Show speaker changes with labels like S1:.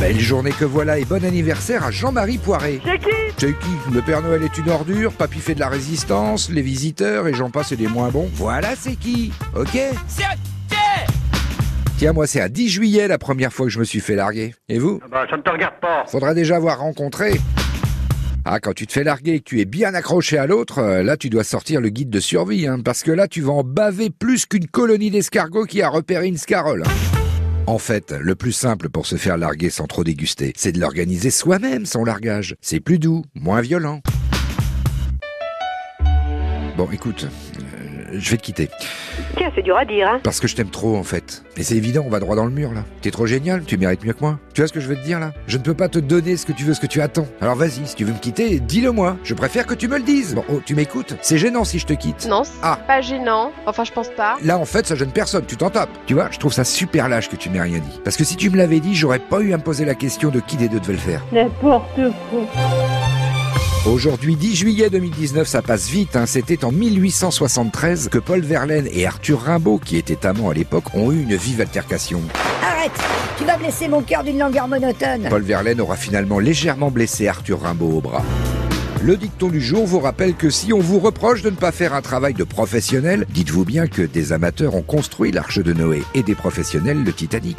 S1: Belle journée que voilà et bon anniversaire à Jean-Marie Poiré.
S2: C'est qui
S1: C'est qui Le Père Noël est une ordure, Papy fait de la résistance, les visiteurs et j'en passe et des moins bons. Voilà c'est qui Ok
S3: C'est
S1: Tiens, moi c'est à 10 juillet la première fois que je me suis fait larguer. Et vous
S2: Bah, ça ne te regarde pas.
S1: Faudra déjà avoir rencontré. Ah, quand tu te fais larguer et que tu es bien accroché à l'autre, euh, là tu dois sortir le guide de survie, hein, parce que là tu vas en baver plus qu'une colonie d'escargots qui a repéré une scarole. En fait, le plus simple pour se faire larguer sans trop déguster, c'est de l'organiser soi-même son largage. C'est plus doux, moins violent. Bon, écoute, je vais te quitter.
S4: Tiens, c'est dur à dire, hein.
S1: Parce que je t'aime trop, en fait. Et c'est évident, on va droit dans le mur, là. T'es trop génial, tu mérites mieux que moi. Tu vois ce que je veux te dire, là? Je ne peux pas te donner ce que tu veux, ce que tu attends. Alors vas-y, si tu veux me quitter, dis-le moi. Je préfère que tu me le dises. Bon, oh, tu m'écoutes? C'est gênant si je te quitte.
S5: Non, c'est
S1: Ah.
S5: pas gênant. Enfin, je pense pas.
S1: Là, en fait, ça gêne personne, tu t'en tapes. Tu vois, je trouve ça super lâche que tu m'aies rien dit. Parce que si tu me l'avais dit, j'aurais pas eu à me poser la question de qui des deux devait le faire.
S2: N'importe quoi.
S1: Aujourd'hui, 10 juillet 2019, ça passe vite. Hein. C'était en 1873 que Paul Verlaine et Arthur Rimbaud, qui étaient amants à l'époque, ont eu une vive altercation.
S6: Arrête Tu vas blesser mon cœur d'une langueur monotone.
S1: Paul Verlaine aura finalement légèrement blessé Arthur Rimbaud au bras. Le dicton du jour vous rappelle que si on vous reproche de ne pas faire un travail de professionnel, dites-vous bien que des amateurs ont construit l'Arche de Noé et des professionnels le Titanic.